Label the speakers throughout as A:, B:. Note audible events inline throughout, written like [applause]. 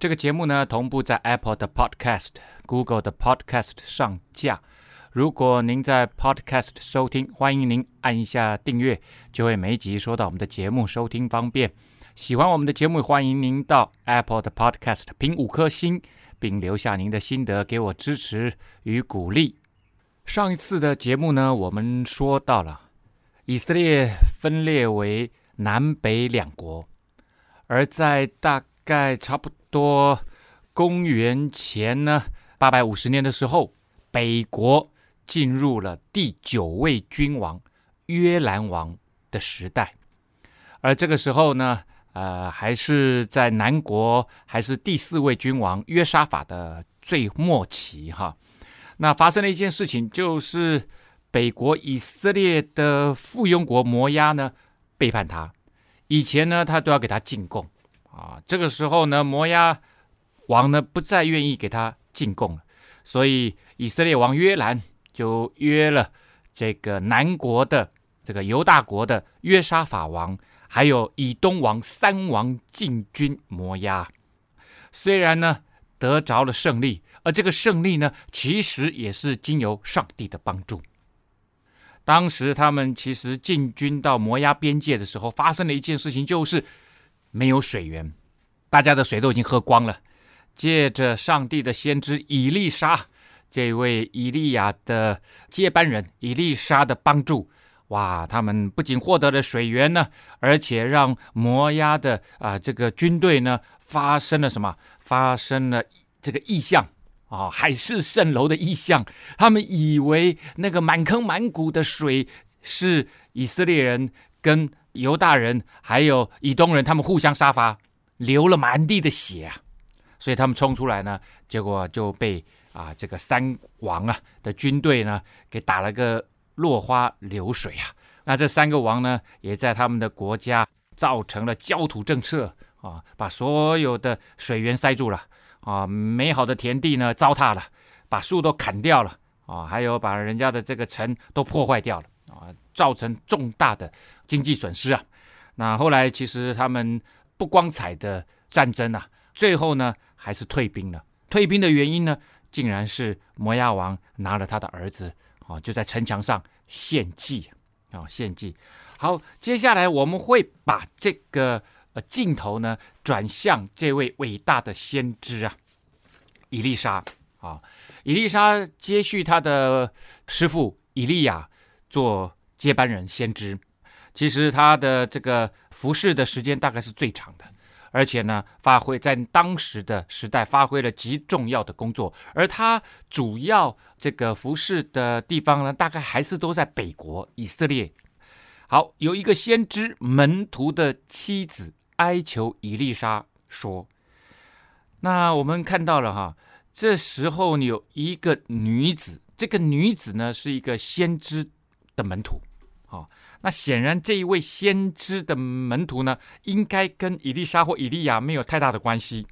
A: 这个节目呢，同步在 Apple 的 Podcast、Google 的 Podcast 上架。如果您在 Podcast 收听，欢迎您按一下订阅，就会每集收到我们的节目，收听方便。喜欢我们的节目，欢迎您到 Apple 的 Podcast 评五颗星，并留下您的心得，给我支持与鼓励。上一次的节目呢，我们说到了以色列分裂为南北两国，而在大概差不多公元前呢八百五十年的时候，北国进入了第九位君王约兰王的时代，而这个时候呢，呃，还是在南国，还是第四位君王约沙法的最末期哈。那发生了一件事情，就是北国以色列的附庸国摩押呢背叛他，以前呢他都要给他进贡。啊，这个时候呢，摩押王呢不再愿意给他进贡了，所以以色列王约兰就约了这个南国的这个犹大国的约沙法王，还有以东王三王进军摩押。虽然呢得着了胜利，而这个胜利呢，其实也是经由上帝的帮助。当时他们其实进军到摩押边界的时候，发生了一件事情，就是。没有水源，大家的水都已经喝光了。借着上帝的先知以利沙，这位以利亚的接班人以利沙的帮助，哇，他们不仅获得了水源呢，而且让摩押的啊、这个军队呢发生了什么？发生了这个异象啊、海市蜃楼的异象。他们以为那个满坑满谷的水是以色列人跟。犹大人还有以东人，他们互相杀伐，流了满地的血啊！所以他们冲出来呢，结果就被啊这个三王啊的军队呢给打了个落花流水啊！那这三个王呢，也在他们的国家造成了焦土政策啊，把所有的水源塞住了啊，美好的田地呢糟蹋了，把树都砍掉了啊，还有把人家的这个城都破坏掉了。造成重大的经济损失啊！那后来其实他们不光彩的战争啊，最后呢还是退兵了。退兵的原因呢，竟然是摩押王拿了他的儿子啊，就在城墙上献祭啊，献祭。好，接下来我们会把这个呃镜头呢转向这位伟大的先知啊，以利沙啊，以利沙接续他的师傅以利亚做。接班人先知，其实他的这个服侍的时间大概是最长的，而且呢，发挥在当时的时代发挥了极重要的工作。而他主要这个服侍的地方呢，大概还是都在北国以色列。好，有一个先知门徒的妻子哀求以利沙说：“那我们看到了哈，这时候有一个女子，这个女子呢是一个先知的门徒。”好、哦，那显然这一位先知的门徒呢，应该跟以利沙或以利亚没有太大的关系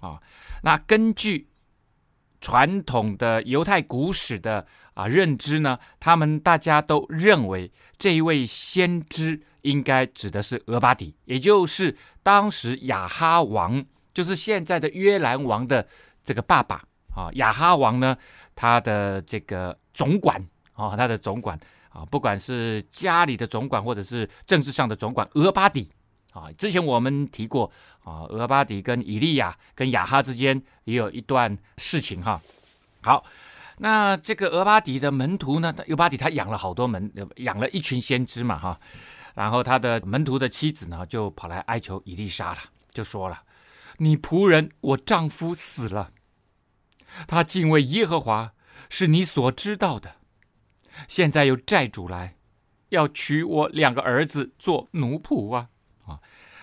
A: 啊、哦。那根据传统的犹太古史的啊认知呢，他们大家都认为这一位先知应该指的是俄巴底，也就是当时亚哈王，就是现在的约兰王的这个爸爸啊。亚哈王呢，他的这个总管啊、哦，他的总管。啊，不管是家里的总管，或者是政治上的总管，俄巴底啊，之前我们提过啊，俄巴底跟以利亚跟亚哈之间也有一段事情哈。好，那这个俄巴底的门徒呢，俄巴底他养了好多门，养了一群先知嘛哈。然后他的门徒的妻子呢，就跑来哀求以利沙了，就说了：“你仆人我丈夫死了，他敬畏耶和华，是你所知道的。”现在有债主来，要娶我两个儿子做奴仆啊！啊，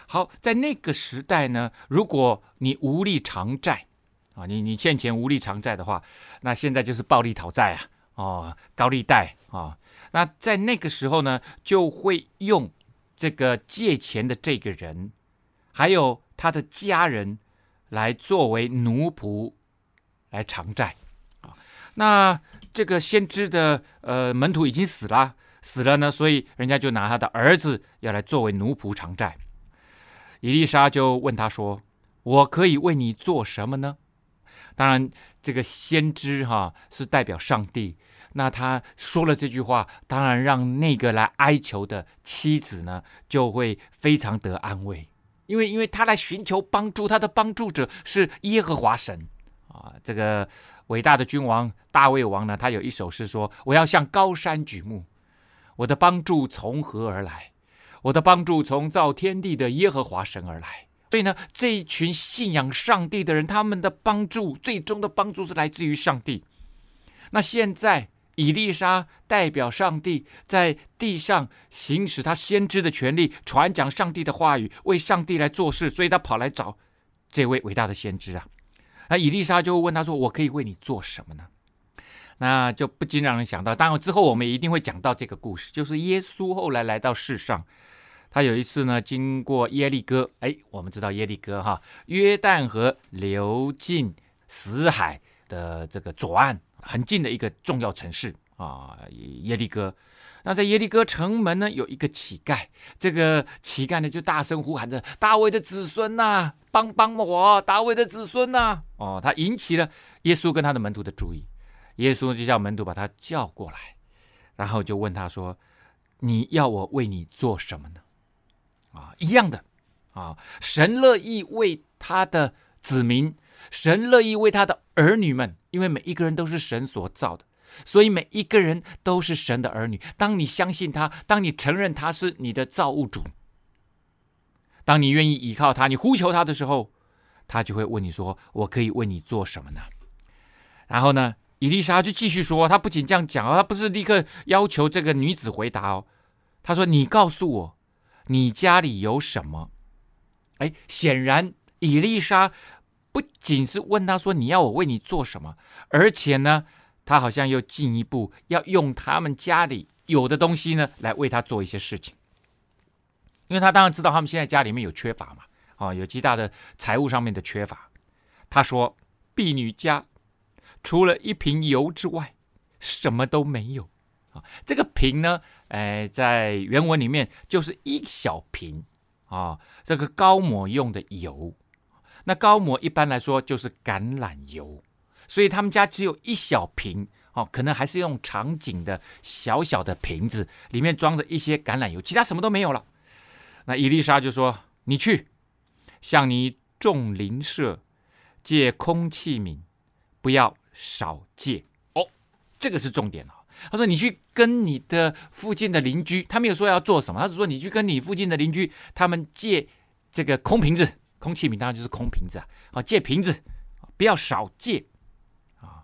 A: 好，在那个时代呢，如果你无力偿债，啊，你你欠钱无力偿债的话，那现在就是暴力讨债啊，哦，高利贷啊。那在那个时候呢，就会用这个借钱的这个人，还有他的家人，来作为奴仆来偿债啊。那这个先知的呃门徒已经死了，死了呢，所以人家就拿他的儿子要来作为奴仆偿债。伊丽莎就问他说：“我可以为你做什么呢？”当然，这个先知哈是代表上帝，那他说了这句话，当然让那个来哀求的妻子呢就会非常得安慰，因为因为他来寻求帮助，他的帮助者是耶和华神啊。这个伟大的君王大卫王呢，他有一首诗说：“我要向高山举目，我的帮助从何而来？我的帮助从造天地的耶和华神而来。”所以呢，这一群信仰上帝的人，他们的帮助，最终的帮助是来自于上帝。那现在，以利沙代表上帝在地上行使他先知的权利，传讲上帝的话语，为上帝来做事，所以他跑来找这位伟大的先知啊。那伊丽莎就问他说：“我可以为你做什么呢？”那就不禁让人想到，当然之后我们一定会讲到这个故事，就是耶稣后来来到世上。他有一次呢，经过耶利哥，哎，我们知道耶利哥哈，约旦河流进死海的这个左岸，很近的一个重要城市啊，耶利哥。那在耶利哥城门呢，有一个乞丐，这个乞丐呢就大声呼喊着：“大卫的子孙呐，帮帮我！大卫的子孙呐！”哦，他引起了耶稣跟他的门徒的注意，耶稣就叫门徒把他叫过来，然后就问他说：“你要我为你做什么呢？”啊，一样的啊，神乐意为他的子民，神乐意为他的儿女们，因为每一个人都是神所造的，所以每一个人都是神的儿女。当你相信他，当你承认他是你的造物主，当你愿意依靠他，你呼求他的时候，他就会问你说：“我可以为你做什么呢？”然后呢，伊丽莎就继续说，他不仅这样讲，他不是立刻要求这个女子回答哦，他说：“你告诉我。”你家里有什么？哎，显然伊丽莎不仅是问他说，你要我为你做什么，而且呢，他好像又进一步要用他们家里有的东西呢，来为他做一些事情。因为他当然知道他们现在家里面有缺乏嘛，啊，有极大的财务上面的缺乏。他说：“婢女家除了一瓶油之外，什么都没有。”啊，这个瓶呢，哎，在原文里面就是一小瓶啊，这个膏抹用的油。那膏抹一般来说就是橄榄油，所以他们家只有一小瓶哦，可能还是用长颈的小小的瓶子，里面装着一些橄榄油，其他什么都没有了。那伊丽莎就说：“你去向你众邻舍借空器皿，不要少借。”哦，这个是重点啊。他说：“你去跟你的附近的邻居，他没有说要做什么，他只说你去跟你附近的邻居，他们借这个空瓶子、空器皿，当然就是空瓶子啊，啊，借瓶子，不要少借啊，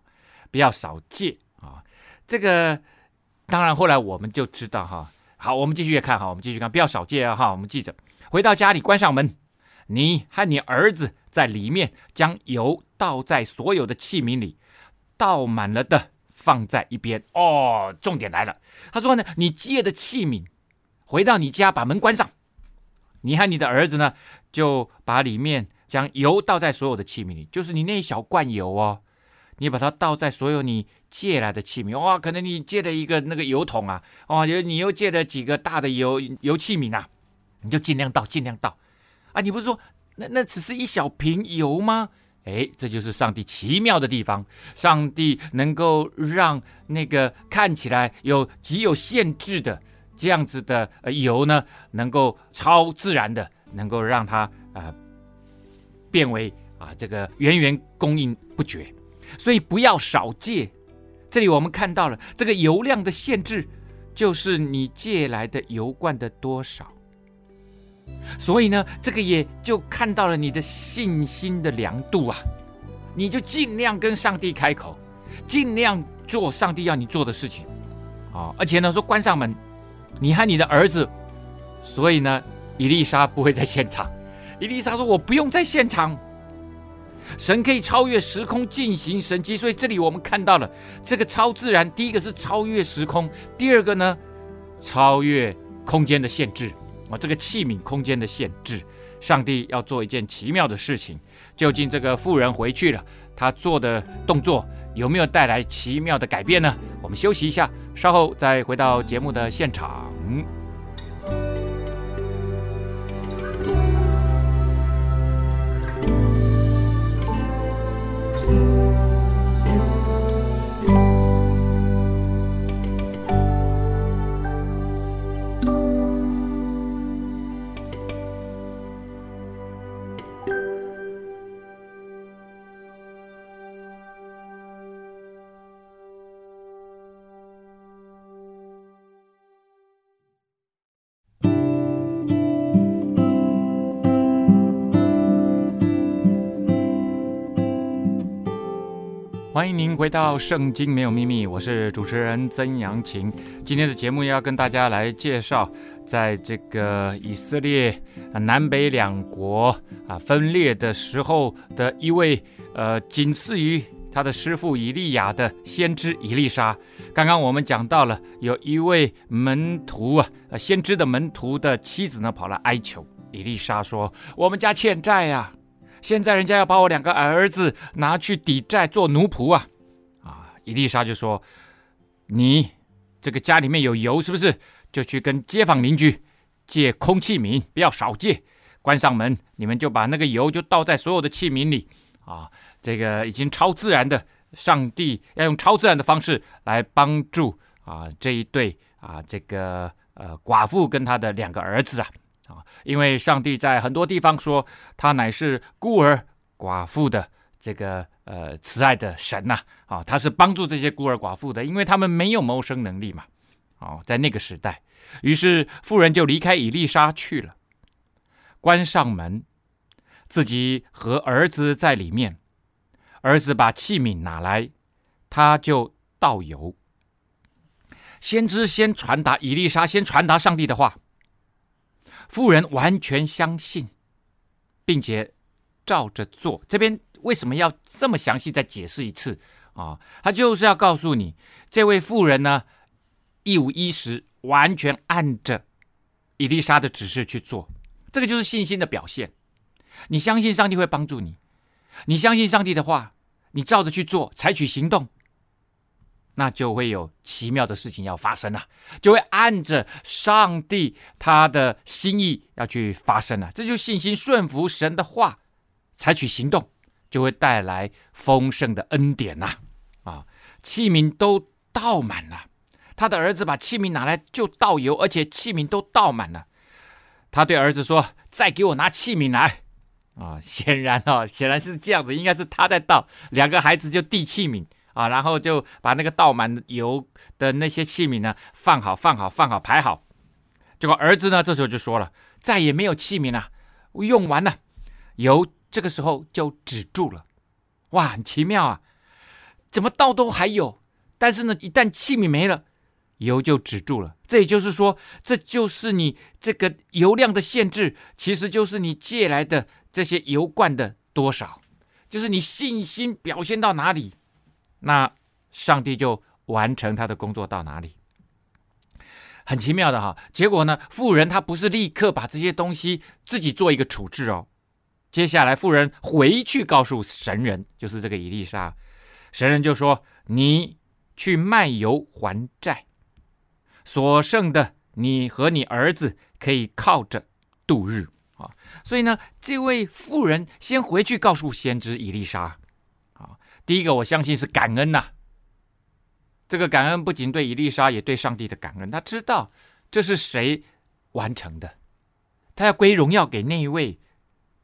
A: 不要少借啊。这个当然后来我们就知道哈。好，我们继续看哈，我们继续看，不要少借啊哈。我们记着，回到家里关上门，你和你儿子在里面将油倒在所有的器皿里，倒满了的。”放在一边哦，重点来了。他说呢，你借的器皿，回到你家，把门关上。你和你的儿子呢，就把里面将油倒在所有的器皿里，就是你那一小罐油哦，你把它倒在所有你借来的器皿。哇、可能你借了一个那个油桶啊，哦，有你又借了几个大的油油器皿啊，你就尽量倒，尽量倒啊。你不是说那那只是一小瓶油吗？哎，这就是上帝奇妙的地方。上帝能够让那个看起来有极有限制的这样子的油呢，能够超自然的，能够让它啊、变为啊这个源源供应不绝。所以不要少借。这里我们看到了这个油量的限制，就是你借来的油罐的多少。所以呢，这个也就看到了你的信心的量度啊，你就尽量跟上帝开口，尽量做上帝要你做的事情，啊，而且呢说关上门，你和你的儿子，所以呢，伊丽莎不会在现场。伊丽莎说：“我不用在现场，神可以超越时空进行神迹，所以这里我们看到了这个超自然。第一个是超越时空，第二个呢，超越空间的限制啊，这个器皿空间的限制。上帝要做一件奇妙的事情，究竟这个妇人回去了，她做的动作有没有带来奇妙的改变呢？我们休息一下，稍后再回到节目的现场。欢迎您回到《圣经没有秘密》，我是主持人曾阳晴。今天的节目要跟大家来介绍，在这个以色列南北两国啊分裂的时候的一位呃，仅次于他的师父以利亚的先知以利沙。刚刚我们讲到了，有一位门徒啊，先知的门徒的妻子呢，跑来哀求以利沙说：“我们家欠债呀。”现在人家要把我两个儿子拿去抵债做奴仆啊！啊，伊丽莎就说：“你这个家里面有油是不是？就去跟街坊邻居借空器皿，不要少借。关上门，你们就把那个油就倒在所有的器皿里啊！这个已经超自然的，上帝要用超自然的方式来帮助啊这一对啊这个呃寡妇跟她的两个儿子啊。”啊，因为上帝在很多地方说他乃是孤儿寡妇的这个呃慈爱的神呐，啊，他是帮助这些孤儿寡妇的，因为他们没有谋生能力嘛，哦，在那个时代，于是妇人就离开以利沙去了，关上门，自己和儿子在里面，儿子把器皿拿来，他就倒油，先知先传达以利沙先传达上帝的话。妇人完全相信，并且照着做。这边为什么要这么详细再解释一次啊？他就是要告诉你，这位妇人呢，一五一十，完全按着伊丽莎的指示去做。这个就是信心的表现。你相信上帝会帮助你，你相信上帝的话，你照着去做，采取行动。那就会有奇妙的事情要发生了，就会按着上帝他的心意要去发生了。这就信心顺服神的话，采取行动，就会带来丰盛的恩典呐！啊，器皿都倒满了，他的儿子把器皿拿来就倒油，而且器皿都倒满了。他对儿子说：“再给我拿器皿来。”啊，显然啊，显然是这样子，应该是他在倒，两个孩子就递器皿。啊，然后就把那个倒满油的那些器皿呢放好，放好，放好，排好。结果儿子呢，这时候就说了：“再也没有器皿了，用完了。”油这个时候就止住了。哇，很奇妙啊！怎么倒都还有，但是呢，一旦器皿没了，油就止住了。这也就是说，这就是你这个油量的限制，其实就是你借来的这些油罐的多少，就是你信心表现到哪里。那上帝就完成他的工作到哪里？很奇妙的哈。结果呢，富人他不是立刻把这些东西自己做一个处置哦。接下来富人回去告诉神人，就是这个以利沙，神人就说：“你去卖油还债，所剩的你和你儿子可以靠着度日啊。”所以呢，这位富人先回去告诉先知以利沙。第一个，我相信是感恩呐、这个感恩不仅对伊丽莎，也对上帝的感恩。他知道这是谁完成的，他要归荣耀给那一位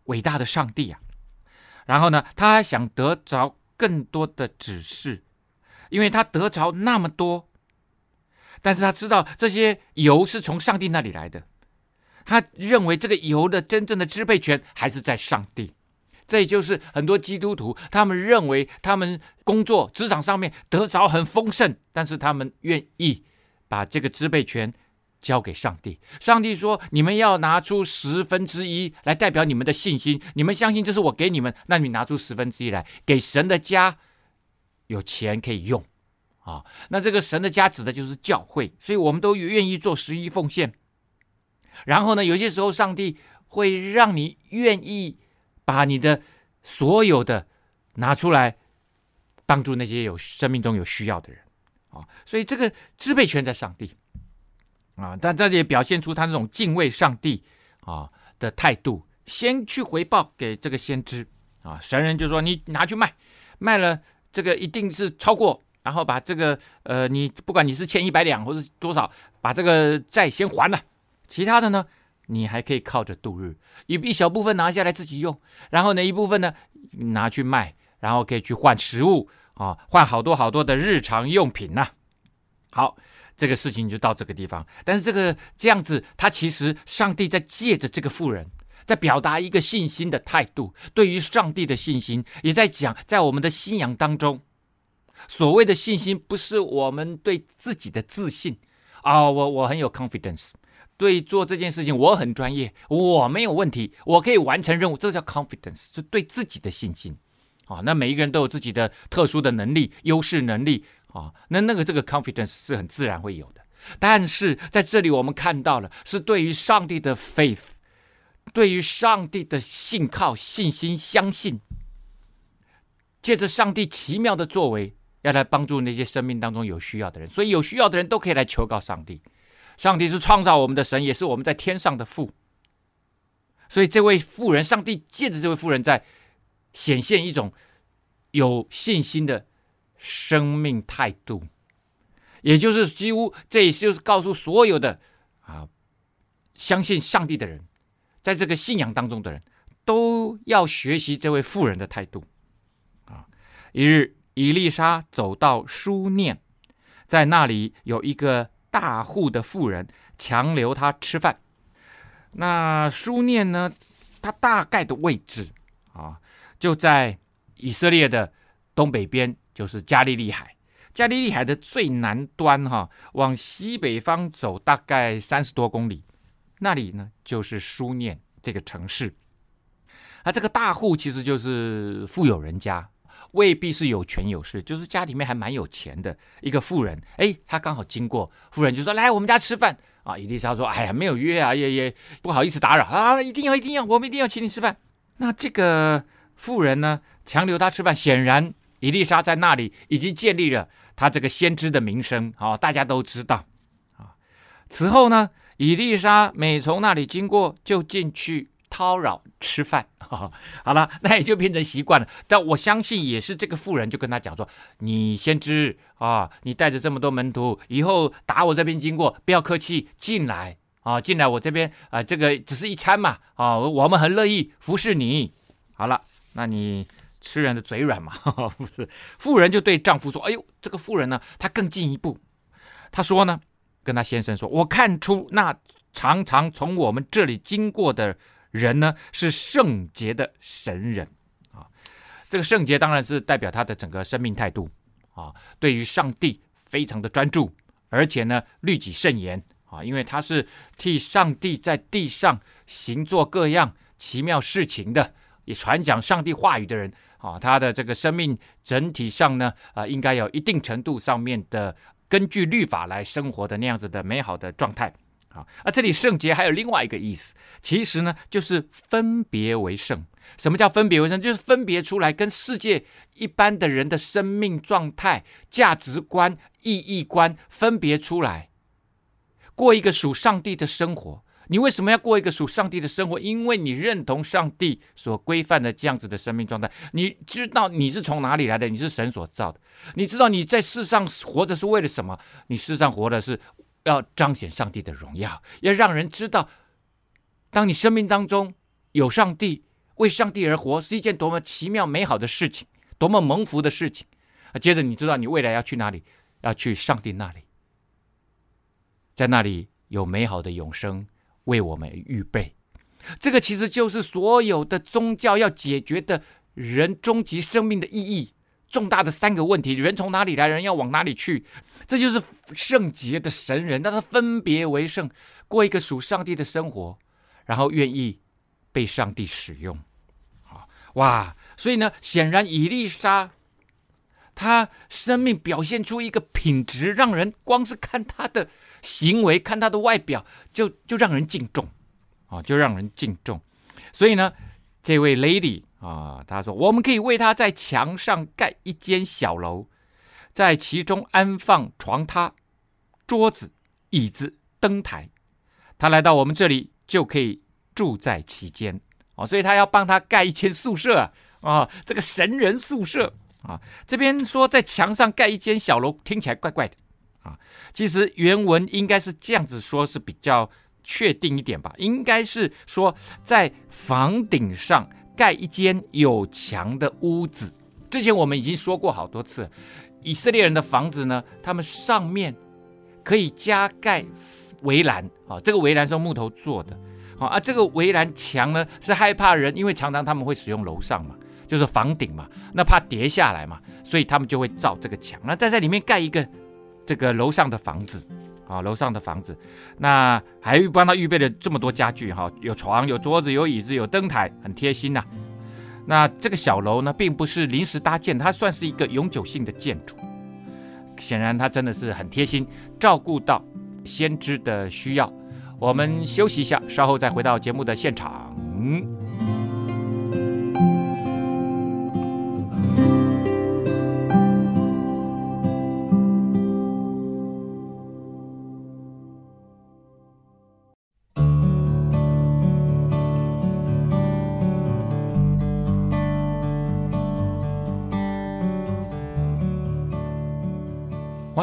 A: 伟大的上帝啊。然后呢，他还想得着更多的指示，因为他得着那么多，但是他知道这些油是从上帝那里来的。他认为这个油的真正的支配权还是在上帝。这也就是很多基督徒，他们认为他们工作职场上面得着很丰盛，但是他们愿意把这个支配权交给上帝。上帝说：“你们要拿出十分之一来代表你们的信心，你们相信这是我给你们，那你拿出十分之一来给神的家有钱可以用啊。那这个神的家指的就是教会，所以我们都愿意做十一奉献。然后呢，有些时候上帝会让你愿意把你的所有的拿出来帮助那些有生命中有需要的人啊。所以这个支配权在上帝。”啊，但这也表现出他那种敬畏上帝啊的态度，先去回报给这个先知啊，神人就说，你拿去卖，卖了这个一定是超过，然后把这个呃，你不管你是欠一百两或者多少，把这个债先还了，其他的呢，你还可以靠着度日，一一小部分拿下来自己用，然后呢一部分呢拿去卖，然后可以去换食物啊，换好多好多的日常用品呐、好。这个事情就到这个地方，但是这个这样子，他其实上帝在借着这个富人，在表达一个信心的态度，对于上帝的信心，也在讲，在我们的信仰当中，所谓的信心，不是我们对自己的自信啊、我我很有 confidence，对做这件事情我很专业，我没有问题，我可以完成任务，这叫 confidence，是对自己的信心啊、那每一个人都有自己的特殊的能力、优势能力。啊，那那个这个 confidence 是很自然会有的，但是在这里我们看到了，是对于上帝的 faith，对于上帝的信靠、信心、相信，借着上帝奇妙的作为，要来帮助那些生命当中有需要的人，所以有需要的人都可以来求告上帝。上帝是创造我们的神，也是我们在天上的父，所以这位妇人，上帝借着这位妇人在显现一种有信心的。生命态度，也就是几乎，这也就是告诉所有的啊，相信上帝的人，在这个信仰当中的人，都要学习这位妇人的态度啊。一日，以利沙走到书念，在那里有一个大户的妇人强留他吃饭。那书念呢，它大概的位置啊，就在以色列的东北边。就是加利利海，加利利海的最南端，哈，往西北方走大概三十多公里，那里呢就是书念这个城市。啊，这个大户其实就是富有人家，未必是有权有势，就是家里面还蛮有钱的一个富人。哎，他刚好经过，富人就说：“来我们家吃饭。”啊，伊丽莎说：“哎呀，没有约啊，也也不好意思打扰啊，一定要一定要，我们一定要请你吃饭。[laughs] ”那这个富人呢，强留他吃饭，显然。伊丽莎在那里已经建立了他这个先知的名声，好，大家都知道。啊，此后呢，伊丽莎每从那里经过，就进去叨扰吃饭。[laughs] 好了，[laughs] 那也就变成习惯了。但我相信，也是这个妇人就跟他讲说：“你先知啊，你带着这么多门徒，以后打我这边经过，不要客气，进来啊，进来我这边啊，这个只是一餐嘛，啊，我们很乐意服侍你。好了，那你。”吃人的嘴软嘛，[laughs] 不是？妇人就对丈夫说：“哎呦，这个妇人呢，她更进一步，她说呢，跟她先生说，我看出那常常从我们这里经过的人呢，是圣洁的神人啊。这个圣洁当然是代表他的整个生命态度啊，对于上帝非常的专注，而且呢，律己慎言啊，因为他是替上帝在地上行做各样奇妙事情的，也传讲上帝话语的人。”啊，他的这个生命整体上呢，啊、应该有一定程度上面的根据律法来生活的那样子的美好的状态。啊，这里圣洁还有另外一个意思，其实呢就是分别为圣。什么叫分别为圣？就是分别出来跟世界一般的人的生命状态、价值观、意义观分别出来，过一个属上帝的生活。你为什么要过一个属上帝的生活？因为你认同上帝所规范的这样子的生命状态。你知道你是从哪里来的？你是神所造的。你知道你在世上活着是为了什么？你世上活的是要彰显上帝的荣耀，要让人知道，当你生命当中有上帝，为上帝而活是一件多么奇妙美好的事情，多么蒙福的事情。啊，接着你知道你未来要去哪里？要去上帝那里，在那里有美好的永生。为我们预备，这个其实就是所有的宗教要解决的人终极生命的意义，重大的三个问题：人从哪里来，人要往哪里去？这就是圣洁的神人，让他分别为圣，过一个属上帝的生活，然后愿意被上帝使用。啊，哇！所以呢，显然以利沙他生命表现出一个品质，让人光是看他的行为，看他的外表，就就让人敬重。啊，就让人敬重。所以呢，这位 lady 啊，他说，我们可以为他在墙上盖一间小楼，在其中安放床榻、桌子、椅子、灯台。他来到我们这里，就可以住在其间。哦，所以他要帮他盖一间宿舍，啊，这个神人宿舍啊。这边说在墙上盖一间小楼，听起来怪怪的啊。其实原文应该是这样子说，是比较。确定一点吧，应该是说在房顶上盖一间有墙的屋子。之前我们已经说过好多次，以色列人的房子呢，他们上面可以加盖围栏啊，这个围栏是用木头做的啊，啊，这个围栏墙呢是害怕人，因为常常他们会使用楼上嘛，就是房顶嘛，那怕跌下来嘛，所以他们就会造这个墙，那再在里面盖一个这个楼上的房子。啊，楼上的房子，那还帮他预备了这么多家具哈，有床、有桌子、有椅子、有灯台，很贴心呐、那这个小楼呢，并不是临时搭建，它算是一个永久性的建筑。显然，他真的是很贴心，照顾到先知的需要。我们休息一下，稍后再回到节目的现场。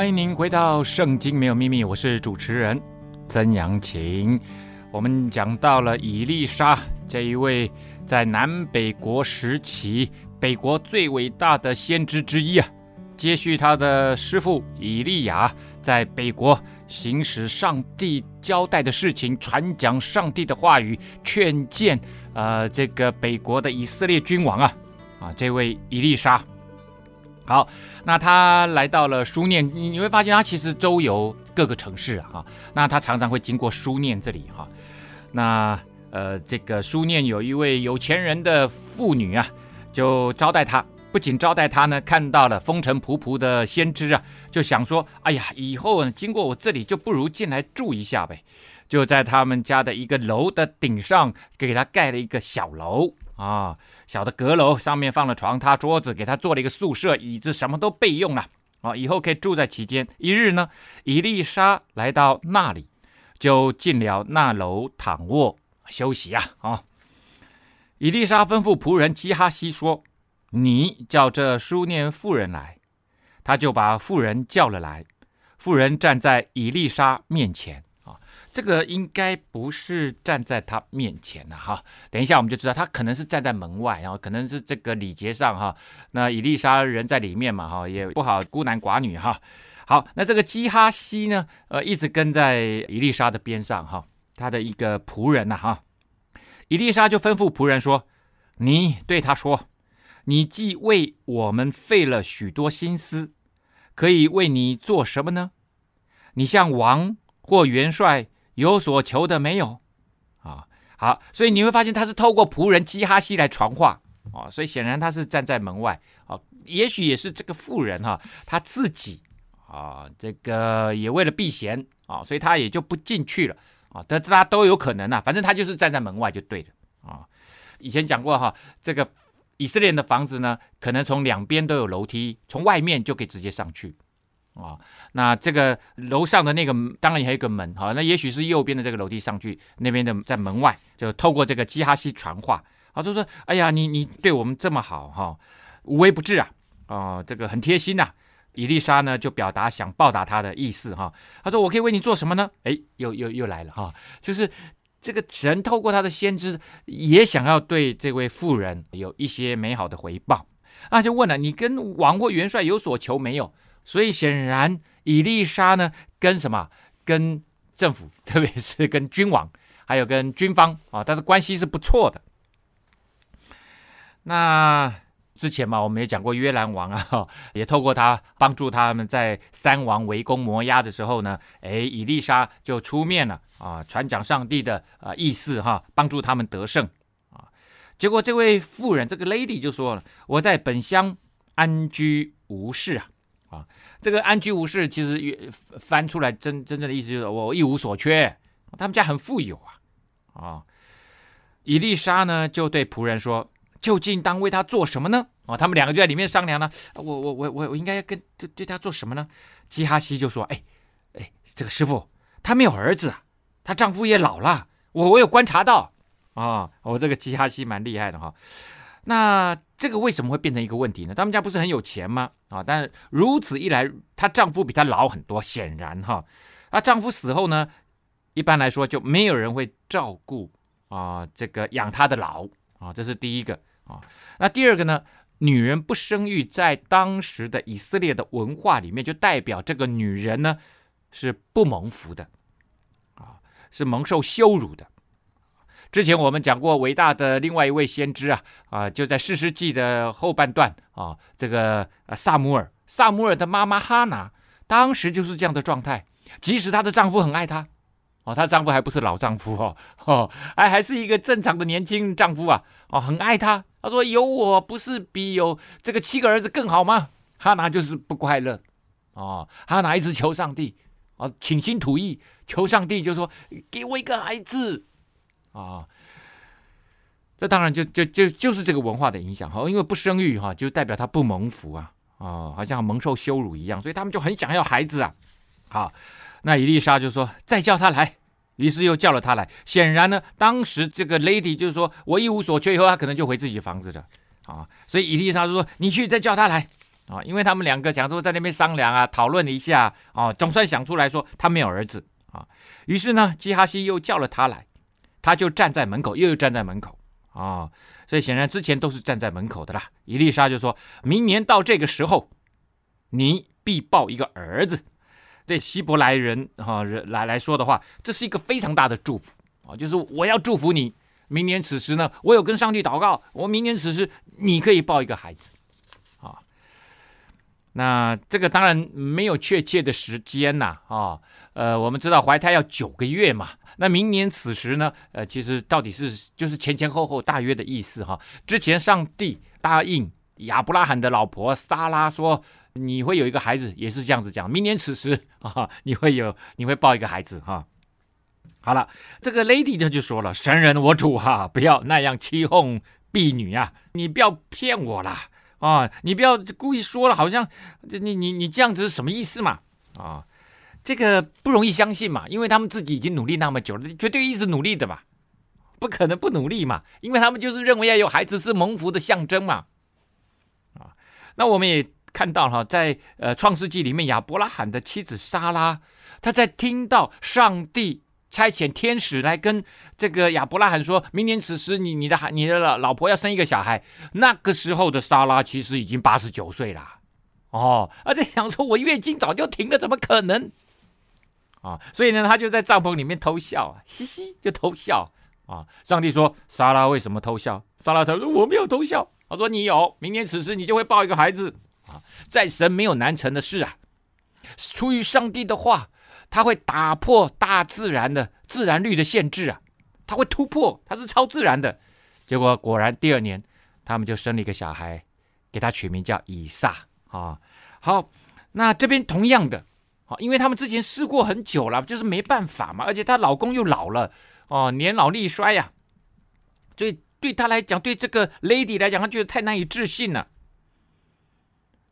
A: 欢迎回到《圣经没有秘密》，我是主持人曾阳晴。我们讲到了以利沙这一位在南北国时期北国最伟大的先知之一啊，接续他的师傅以利亚，在北国行使上帝交代的事情，传讲上帝的话语，劝谏呃这个北国的以色列君王啊啊，这位以利沙。好，那他来到了书念，你你会发现他其实周游各个城市啊，那他常常会经过书念这里哈。那呃，这个书念有一位有钱人的妇女啊，就招待他。不仅招待他呢，看到了风尘仆仆的先知啊，就想说，哎呀，以后经过我这里，就不如进来住一下呗。就在他们家的一个楼的顶上，给他盖了一个小楼。啊，小的阁楼上面放了床榻、桌子，给他做了一个宿舍，椅子什么都备用了。啊，以后可以住在其间。一日呢，伊丽莎来到那里，就进了那楼躺卧休息呀。啊，伊丽莎吩咐仆人基哈西说：“你叫这书念妇人来。”他就把妇人叫了来，妇人站在伊丽莎面前。这个应该不是站在他面前的哈，等一下我们就知道他可能是站在门外，然后可能是这个礼节上哈。那伊丽莎人在里面嘛哈，也不好孤男寡女哈。好，那这个基哈西呢，呃，一直跟在伊丽莎的边上哈，他的一个仆人呐哈。伊丽莎就吩咐仆人说：“你对他说，你既为我们费了许多心思，可以为你做什么呢？你向王或元帅。”有所求的没有啊？好，所以你会发现他是透过仆人基哈西来传话啊，所以显然他是站在门外啊。也许也是这个妇人哈，他自己啊，这个也为了避嫌啊，所以他也就不进去了啊。这大家都有可能啊，反正他就是站在门外就对了啊。以前讲过哈，这个以色列的房子呢，可能从两边都有楼梯，从外面就可以直接上去。啊、那这个楼上的那个当然也还有一个门，好、那也许是右边的这个楼梯上去，那边的在门外就透过这个基哈西传话，啊、就说，哎呀，你你对我们这么好哈、无微不至啊，哦，这个很贴心呐、啊。以利沙呢就表达想报答他的意思哈、他说我可以为你做什么呢？哎，又又又来了哈、就是这个神透过他的先知也想要对这位妇人有一些美好的回报，那就问了，你跟王或元帅有所求没有？所以显然，伊丽莎呢，跟什么？跟政府，[laughs] 特别是跟君王，还有跟军方啊，他的关系是不错的。那之前嘛，我们也讲过约兰王啊，[laughs] 也透过他帮助他们在三王围攻摩押的时候呢，哎，伊丽莎就出面了啊，传讲上帝的啊意思哈，帮助他们得胜啊。结果这位妇人这个 lady 就说了：“我在本乡安居无事啊。”啊，这个安居无事其实翻出来真真正的意思就是我一无所缺，他们家很富有啊啊。伊丽莎呢就对仆人说。究竟当为他做什么呢？哦，他们两个就在里面商量呢。我我我我我应该跟对对他做什么呢？基哈西就说：“哎哎，这个师傅他没有儿子，他丈夫也老了。我我有观察到啊，我这个基哈西蛮厉害的哈。那这个为什么会变成一个问题呢？他们家不是很有钱吗？啊，但是如此一来，她丈夫比她老很多，显然哈。她丈夫死后呢，一般来说就没有人会照顾啊，这个养她的老啊，这是第一个。”啊，那第二个呢？女人不生育，在当时的以色列的文化里面，就代表这个女人呢是不蒙福的，啊，是蒙受羞辱的。之前我们讲过伟大的另外一位先知啊，啊，就在士师记的后半段啊，这个撒母耳，撒母耳的妈妈哈拿，当时就是这样的状态，即使她的丈夫很爱她。哦，她丈夫还不是老丈夫哦，哦，哎，还是一个正常的年轻丈夫啊，哦，很爱她。他说：“有我不是比有这个七个儿子更好吗？”哈拿就是不快乐，哦，哈拿一直求上帝，哦，倾心吐意求上帝，就说：“给我一个孩子。”啊，这当然就就就就是这个文化的影响哈，因为不生育哈，就代表他不蒙福啊，啊，好像蒙受羞辱一样，所以他们就很想要孩子啊。好，那伊丽莎就说：“再叫他来。”于是又叫了他来。显然呢，当时这个 lady 就是说我一无所缺，以后他可能就回自己房子了啊。所以伊丽莎就说：“你去再叫他来啊。”因为他们两个想说在那边商量啊，讨论了一下啊，总算想出来说他没有儿子啊。于是呢，基哈西又叫了他来，他就站在门口，又站在门口啊。所以显然之前都是站在门口的啦。伊丽莎就说：“明年到这个时候，你必抱一个儿子。”对希伯来人哈人来来说的话，这是一个非常大的祝福啊！就是我要祝福你，明年此时呢，我有跟上帝祷告，我明年此时你可以抱一个孩子啊。那这个当然没有确切的时间呐啊，呃，我们知道怀胎要九个月嘛。那明年此时呢，呃，其实到底是就是前前后后大约的意思哈。之前上帝答应亚伯拉罕的老婆撒拉说。你会有一个孩子，也是这样子讲。明年此时啊，你会有，你会抱一个孩子哈。好了，这个 lady 她就说了：“神人我主哈、不要那样欺哄婢女啊！你不要骗我啦啊！你不要故意说了，好像这你你你这样子是什么意思嘛？啊，这个不容易相信嘛，因为他们自己已经努力那么久了，绝对一直努力的嘛，不可能不努力嘛，因为他们就是认为要有孩子是蒙福的象征嘛。啊，那我们也。看到哈，在呃创世纪里面，亚伯拉罕的妻子莎拉，她在听到上帝差遣天使来跟这个亚伯拉罕说，明年此时你你的孩你的老老婆要生一个小孩，那个时候的莎拉其实已经八十九岁了，哦，而且想说我月经早就停了，怎么可能？啊，所以呢，他就在帐篷里面偷笑啊，嘻嘻，就偷笑啊。上帝说，莎拉为什么偷笑？莎拉他说我没有偷笑，他说你有，明年此时你就会抱一个孩子。啊，在神没有难成的事啊！出于上帝的话，他会打破大自然的自然律的限制啊，他会突破，他是超自然的。结果果然，第二年他们就生了一个小孩，给他取名叫以撒啊。好，那这边同样的啊，因为他们之前试过很久了，就是没办法嘛，而且她老公又老了哦，年老力衰呀，所以对她来讲，对这个 lady 来讲，她觉得太难以置信了。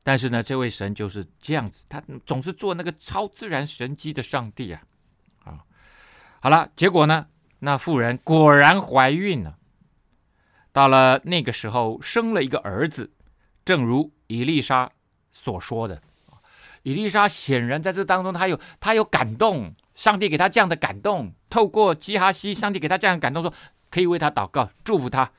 A: 但是呢，这位神就是这样子，他总是做那个超自然神迹的上帝啊！啊，好了，结果呢，那妇人果然怀孕了。到了那个时候，生了一个儿子，正如伊丽莎所说的。以利沙显然在这当中，他有他有感动，上帝给他这样的感动，透过基哈西，上帝给他这样的感动，说可以为他祷告，祝福他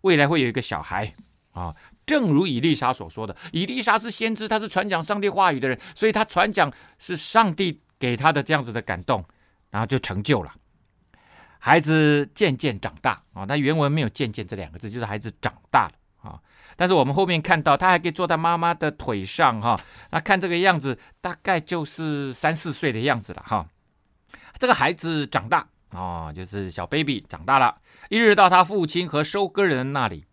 A: 未来会有一个小孩啊。正如以利沙所说的，以利沙是先知，他是传讲上帝话语的人，所以他传讲是上帝给他的这样子的感动，然后就成就了。孩子渐渐长大啊，那原文没有“渐渐”这两个字，就是孩子长大了啊。但是我们后面看到他还可以坐在妈妈的腿上哈，那看这个样子，大概就是三四岁的样子了哈。这个孩子长大哦，就是小 baby 长大了，一日到他父亲和收割人那里。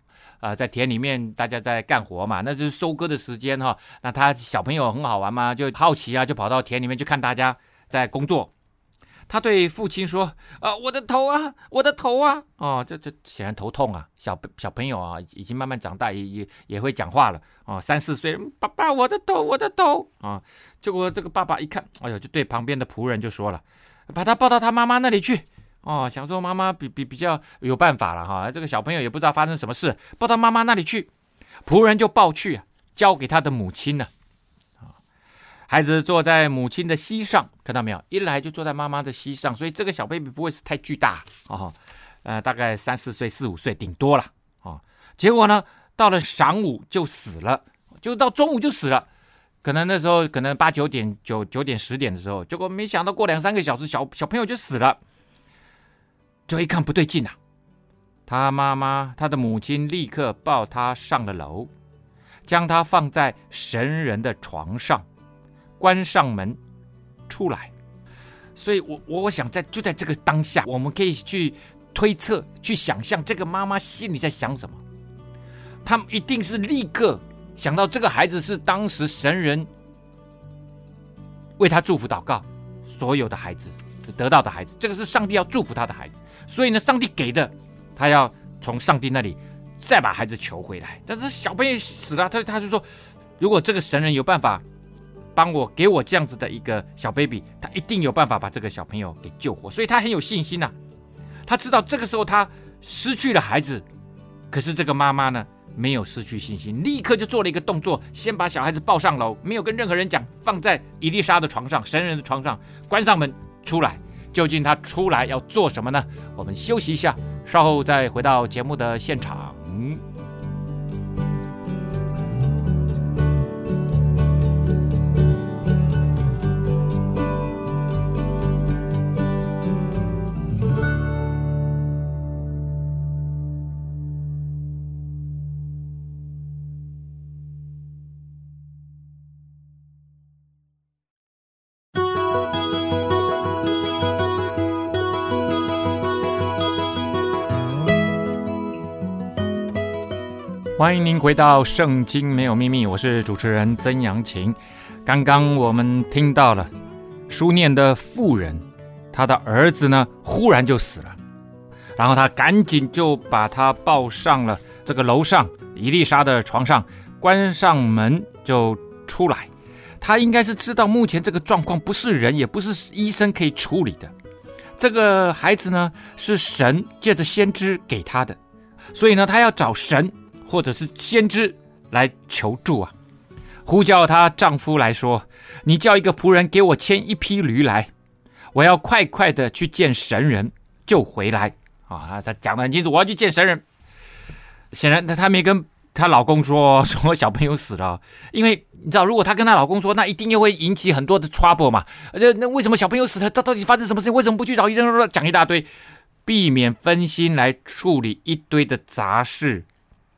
A: 啊、在田里面，大家在干活嘛，那就是收割的时间哈。那他小朋友很好玩嘛，就好奇啊，就跑到田里面去看大家在工作。他对父亲说：“啊、我的头啊，我的头啊！哦，这这显然头痛啊。小小朋友啊，已经慢慢长大，也也也会讲话了。哦，三四岁，爸爸，我的头，我的头啊！结果这个爸爸一看，哎呦，就对旁边的仆人就说了：把他抱到他妈妈那里去。”哦，想说妈妈比比比较有办法了哈，这个小朋友也不知道发生什么事，抱到妈妈那里去，仆人就抱去，交给他的母亲呢。孩子坐在母亲的膝上，看到没有？一来就坐在妈妈的膝上，所以这个小 baby 不会是太巨大啊，呃，大概三四岁、四五岁顶多了啊。结果呢，到了晌午就死了，就到中午就死了，可能那时候可能八九点、九九点、十点的时候，结果没想到过两三个小时，小小朋友就死了。就一看不对劲啊，他妈妈，他的母亲立刻抱他上了楼，将他放在神人的床上，关上门出来。所以我，我我想在就在这个当下，我们可以去推测、去想象这个妈妈心里在想什么。他们一定是立刻想到这个孩子是当时神人为他祝福祷告，所有的孩子得到的孩子，这个是上帝要祝福他的孩子。所以呢，上帝给的，他要从上帝那里再把孩子求回来。但是小朋友死了，他他就说，如果这个神人有办法帮我给我这样子的一个小 baby，他一定有办法把这个小朋友给救活。所以他很有信心呐、啊。他知道这个时候他失去了孩子，可是这个妈妈呢，没有失去信心，立刻就做了一个动作，先把小孩子抱上楼，没有跟任何人讲，放在伊丽莎的床上，神人的床上，关上门出来。究竟他出来要做什么呢？我们休息一下，稍后再回到节目的现场。欢迎您回到《圣经没有秘密》，我是主持人曾阳晴。刚刚我们听到了书念的妇人，她的儿子呢忽然就死了，然后他赶紧就把他抱上了这个楼上伊丽莎的床上，关上门就出来。他应该是知道目前这个状况不是人也不是医生可以处理的。这个孩子呢是神借着先知给他的，所以呢他要找神。或者是先知来求助啊，呼叫她丈夫来说：“你叫一个仆人给我牵一匹驴来，我要快快的去见神人，就回来。”啊，她讲得很清楚，我要去见神人。显然，她她没跟她老公说 [laughs] 说小朋友死了，因为你知道，如果她跟她老公说，那一定又会引起很多的 trouble 嘛。而且，那为什么小朋友死了？他到底发生什么事情？为什么不去找医生说？讲一大堆，避免分心来处理一堆的杂事。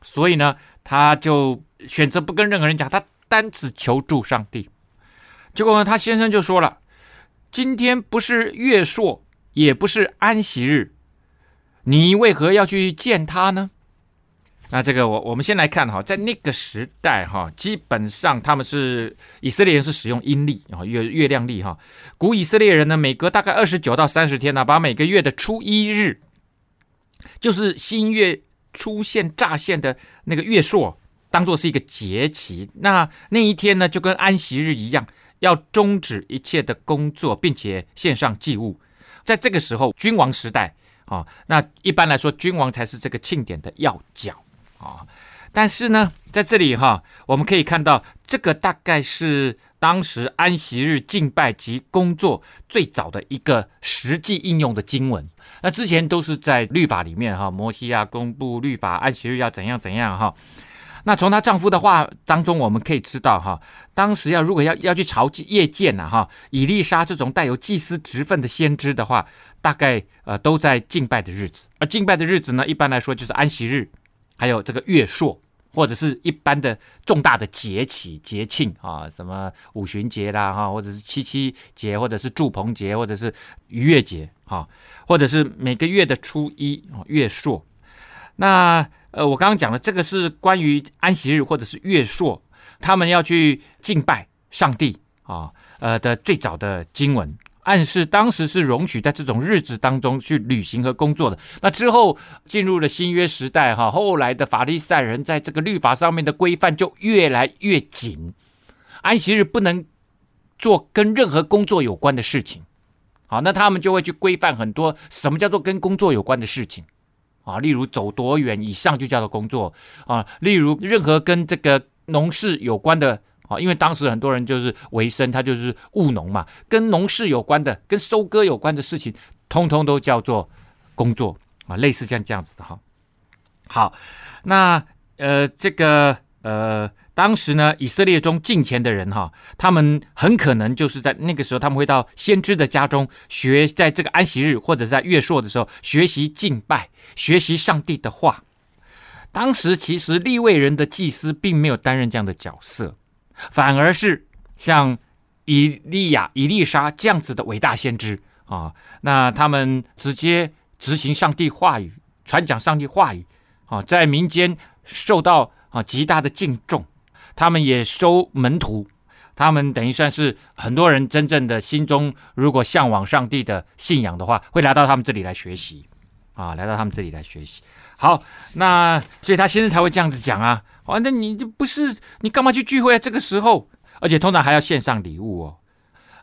A: 所以呢，他就选择不跟任何人讲，他单次求助上帝。结果呢，他先生就说了：“今天不是月朔，也不是安息日，你为何要去见他呢？”那这个我我们先来看哈，在那个时代哈，基本上他们是以色列人是使用阴历啊，月月亮历哈。古以色列人呢，每隔大概二十九到三十天呢，把每个月的初一日，就是新月。出现乍现的那个月朔，当做是一个节期。那那一天呢，就跟安息日一样，要终止一切的工作，并且献上祭物。在这个时候，君王时代啊，那一般来说，君王才是这个庆典的要角啊。但是呢，在这里哈，我们可以看到，这个大概是当时安息日敬拜及工作最早的一个实际应用的经文。那之前都是在律法里面哈，摩西啊公布律法，安息日要怎样怎样哈。那从她丈夫的话当中，我们可以知道哈，当时要如果要要去朝夜见呐哈，以利沙这种带有祭司职分的先知的话，大概呃都在敬拜的日子。而敬拜的日子呢，一般来说就是安息日，还有这个月朔。或者是一般的重大的节气节庆啊，什么五旬节啦哈，或者是七七节，或者是祝棚节，或者是逾越节哈，或者是每个月的初一月朔。那呃，我刚刚讲的这个是关于安息日或者是月朔，他们要去敬拜上帝啊，呃的最早的经文。暗示当时是容许在这种日子当中去旅行和工作的。那之后进入了新约时代，哈，后来的法利赛人在这个律法上面的规范就越来越紧。安息日不能做跟任何工作有关的事情，好，那他们就会去规范很多什么叫做跟工作有关的事情，啊，例如走多远以上就叫做工作，啊，例如任何跟这个农事有关的。啊，因为当时很多人就是为生，他就是务农嘛，跟农事有关的、跟收割有关的事情，通通都叫做工作啊，类似像这样子的哈。好，那呃，这个呃，当时呢，以色列中敬虔的人哈，他们很可能就是在那个时候，他们会到先知的家中学，在这个安息日或者在月朔的时候学习敬拜，学习上帝的话。当时其实利未人的祭司并没有担任这样的角色。反而是像以利亚、以利沙这样子的伟大先知啊，那他们直接执行上帝话语，传讲上帝话语啊，在民间受到啊极大的敬重，他们也收门徒，他们等于算是很多人真正的心中如果向往上帝的信仰的话，会来到他们这里来学习啊，来到他们这里来学习。好，那所以他先生才会这样子讲啊。哦，那你就不是你干嘛去聚会啊？这个时候，而且通常还要献上礼物哦。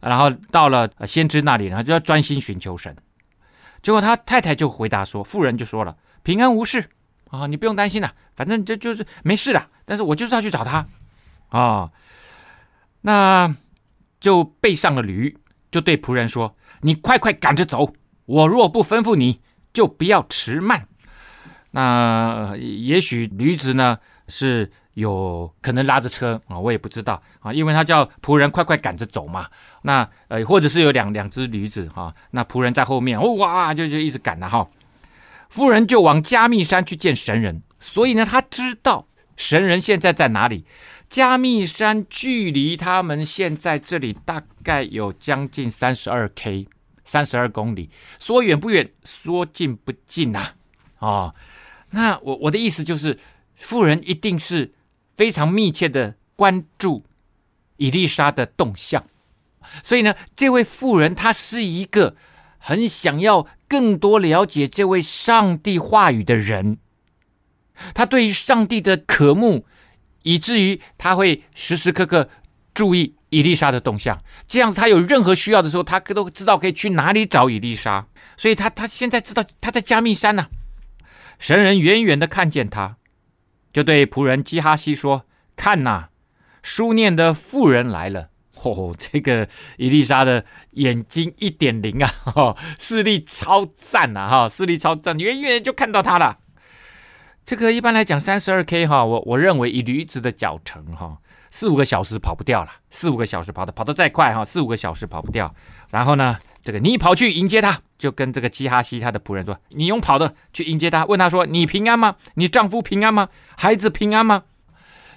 A: 然后到了先知那里，然后就要专心寻求神。结果他太太就回答说：“妇人就说了，平安无事啊，你不用担心了，反正这就是没事了。但是我就是要去找他啊。那就备上了驴，就对仆人说：‘你快快赶着走，我若不吩咐你，就不要迟慢。’那也许驴子呢？”是有可能拉着车啊，我也不知道啊，因为他叫仆人快快赶着走嘛。那呃，或者是有两两只驴子哈，那仆人在后面，哇，就就一直赶了哈。夫人就往加密山去见神人，所以呢，他知道神人现在在哪里。加密山距离他们现在这里大概有将近三十二 K，三十二公里，说远不远，说近不近呐。哦，那我我的意思就是。妇人一定是非常密切的关注伊丽莎的动向，所以呢，这位妇人她是一个很想要更多了解这位上帝话语的人，她对于上帝的渴慕，以至于她会时时刻刻注意伊丽莎的动向，这样子她有任何需要的时候，她都知道可以去哪里找伊丽莎，所以她她现在知道她在加密山呢、神人远远的看见他。就对仆人基哈西说：“看呐，书念的妇人来了。[laughs] 哦，这个伊丽莎的眼睛一点零啊，哦、视力超赞呐，哈，视力超赞，远远就看到他了。这个一般来讲，三十二 K 哈，我我认为以驴子的脚程哈，四五个小时跑不掉了，四五个小时跑的跑得再快哈，四五个小时跑不掉。然后呢，这个你跑去迎接他。”就跟这个基哈西他的仆人说：“你用跑的去迎接他，问他说：‘你平安吗？你丈夫平安吗？孩子平安吗？’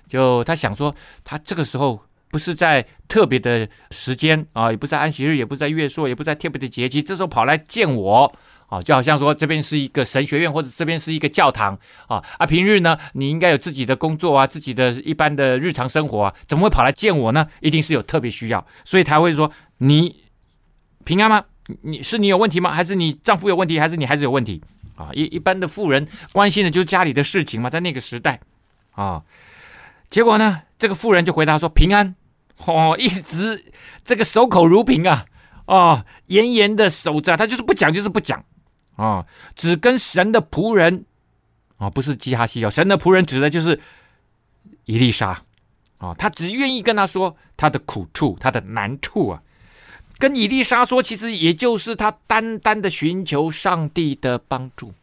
A: 就他想说，他这个时候不是在特别的时间啊，也不是在安息日，也不是在月朔，也不是在特别的节期，这时候跑来见我啊，就好像说这边是一个神学院，或者这边是一个教堂啊啊，平日呢你应该有自己的工作啊，自己的一般的日常生活啊，怎么会跑来见我呢？一定是有特别需要，所以他会说：‘你平安吗？’”你是你有问题吗？还是你丈夫有问题？还是你孩子有问题？啊，一一般的富人关心的就是家里的事情嘛，在那个时代，啊，结果呢，这个富人就回答说平安，哦，一直这个守口如瓶啊，哦，严严的守着，他就是不讲，就是不讲，啊，只跟神的仆人，啊，不是基哈西哦，神的仆人指的就是伊丽莎，啊，他只愿意跟他说他的苦处，他的难处啊。跟以利沙说，其实也就是他单单的寻求上帝的帮助，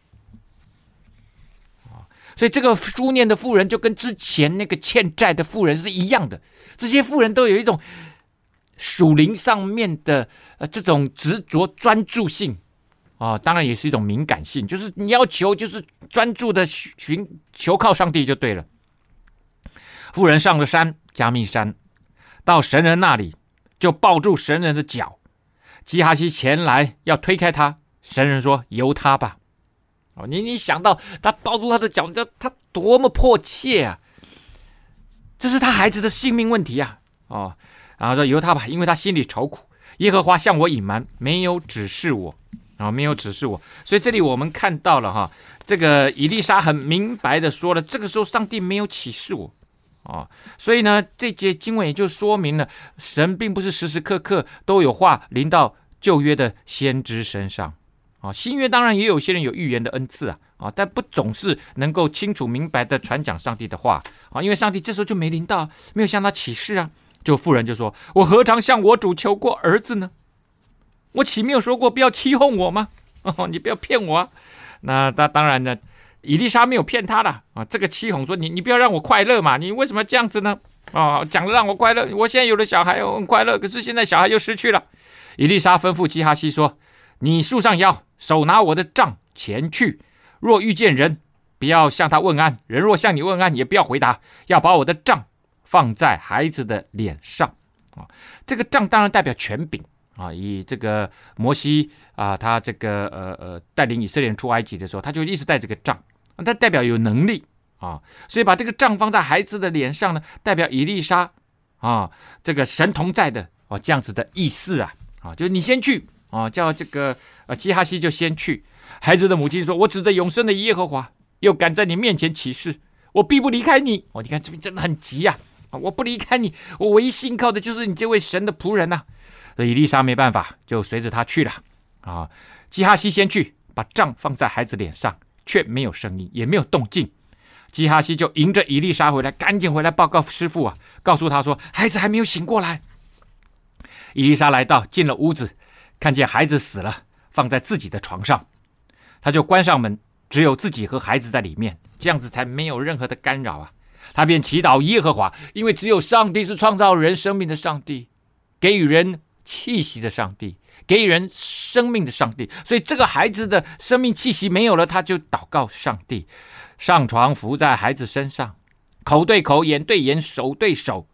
A: 所以这个书念的妇人就跟之前那个欠债的妇人是一样的，这些妇人都有一种属灵上面的呃这种执着专注性。啊，当然也是一种敏感性，就是你要求就是专注的寻求靠上帝就对了。妇人上了山加密山，到神人那里，就抱住神人的脚。基哈西前来要推开他，神人说：“由他吧。”哦，你你想到他抱住他的脚，你知道他多么迫切啊！这是他孩子的性命问题啊！哦，然后说由他吧，因为他心里愁苦。耶和华向我隐瞒，没有指示我啊、哦，没有指示我。所以这里我们看到了哈，这个以利沙很明白的说了，这个时候上帝没有启示我啊、所以呢，这节经文也就说明了，神并不是时时刻刻都有话临到旧约的先知身上。啊，新约当然也有些人有预言的恩赐啊，啊，但不总是能够清楚明白的传讲上帝的话啊，因为上帝这时候就没临到，没有向他启示啊。就妇人就说：“我何尝向我主求过儿子呢？我岂没有说过不要欺哄我吗？哦，你不要骗我啊！那他当然呢，伊丽莎没有骗他了啊。这个七哄说你你不要让我快乐嘛，你为什么这样子呢？啊，讲了让我快乐，我现在有了小孩，我很快乐，可是现在小孩又失去了。伊丽莎吩咐基哈西说：你束上腰。”手拿我的杖前去，若遇见人，不要向他问安；人若向你问安，也不要回答，要把我的杖放在孩子的脸上。啊，这个杖当然代表权柄啊。以这个摩西啊，他这个呃呃带领以色列人出埃及的时候，他就一直带这个杖，他代表有能力啊。所以把这个杖放在孩子的脸上呢，代表以利沙啊，这个神同在的哦，这样子的意思啊。啊，就是你先去。啊，叫这个呃基哈西就先去。孩子的母亲说：“我指着永生的耶和华，又敢在你面前起誓，我必不离开你。”哦，你看这边真的很急呀！啊，我不离开你，我唯一信靠的就是你这位神的仆人呐。所以以利沙没办法，就随着他去了。啊，基哈西先去，把杖放在孩子脸上，却没有声音，也没有动静。基哈西就迎着伊丽莎回来，赶紧回来报告师傅啊，告诉他说：“孩子还没有醒过来。”伊丽莎来到，进了屋子。看见孩子死了，放在自己的床上，他就关上门，只有自己和孩子在里面，这样子才没有任何的干扰啊。他便祈祷耶和华，因为只有上帝是创造人生命的上帝，给予人气息的上帝，给予人生命的上帝。所以这个孩子的生命气息没有了，他就祷告上帝，上床伏在孩子身上，口对口，眼对眼，手对手，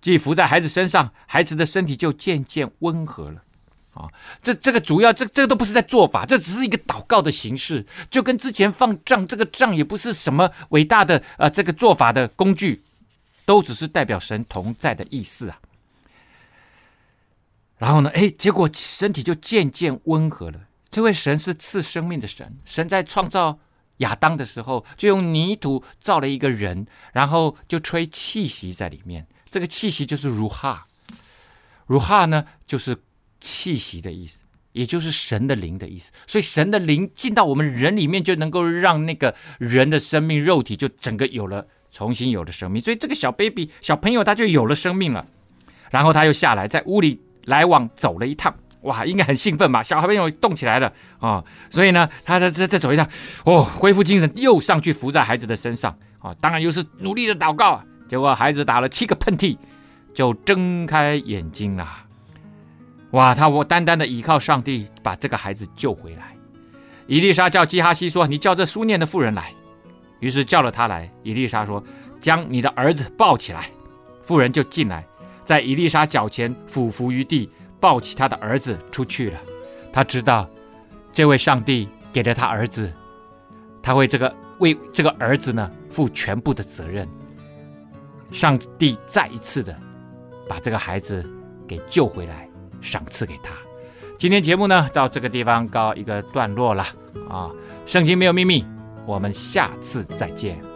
A: 既伏在孩子身上，孩子的身体就渐渐温和了。啊，这这个主要这这个都不是在做法，这只是一个祷告的形式，就跟之前放杖，这个杖也不是什么伟大的呃这个做法的工具，都只是代表神同在的意思啊。然后呢，哎，结果身体就渐渐温和了。这位神是赐生命的神，神在创造亚当的时候，就用泥土造了一个人，然后就吹气息在里面，这个气息就是如哈，如哈呢就是。气息的意思，也就是神的灵的意思。所以神的灵进到我们人里面，就能够让那个人的生命肉体就整个有了重新有了生命。所以这个小 baby 小朋友他就有了生命了。然后他又下来，在屋里来往走了一趟，哇，应该很兴奋吧？小孩朋友动起来了啊、所以呢，他在这这走一趟，哦，恢复精神，又上去扶在孩子的身上啊、当然又是努力的祷告啊。结果孩子打了七个喷嚏，就睁开眼睛了。哇！他我单单的倚靠上帝，把这个孩子救回来。伊丽莎叫基哈西说：“你叫这书念的妇人来。”于是叫了他来。伊丽莎说：“将你的儿子抱起来。”妇人就进来，在伊丽莎脚前俯伏于地，抱起他的儿子出去了。他知道这位上帝给了他儿子，他为这个为这个儿子呢负全部的责任。上帝再一次的把这个孩子给救回来。赏赐给他。今天节目呢，到这个地方告一个段落了啊。圣经没有秘密，我们下次再见。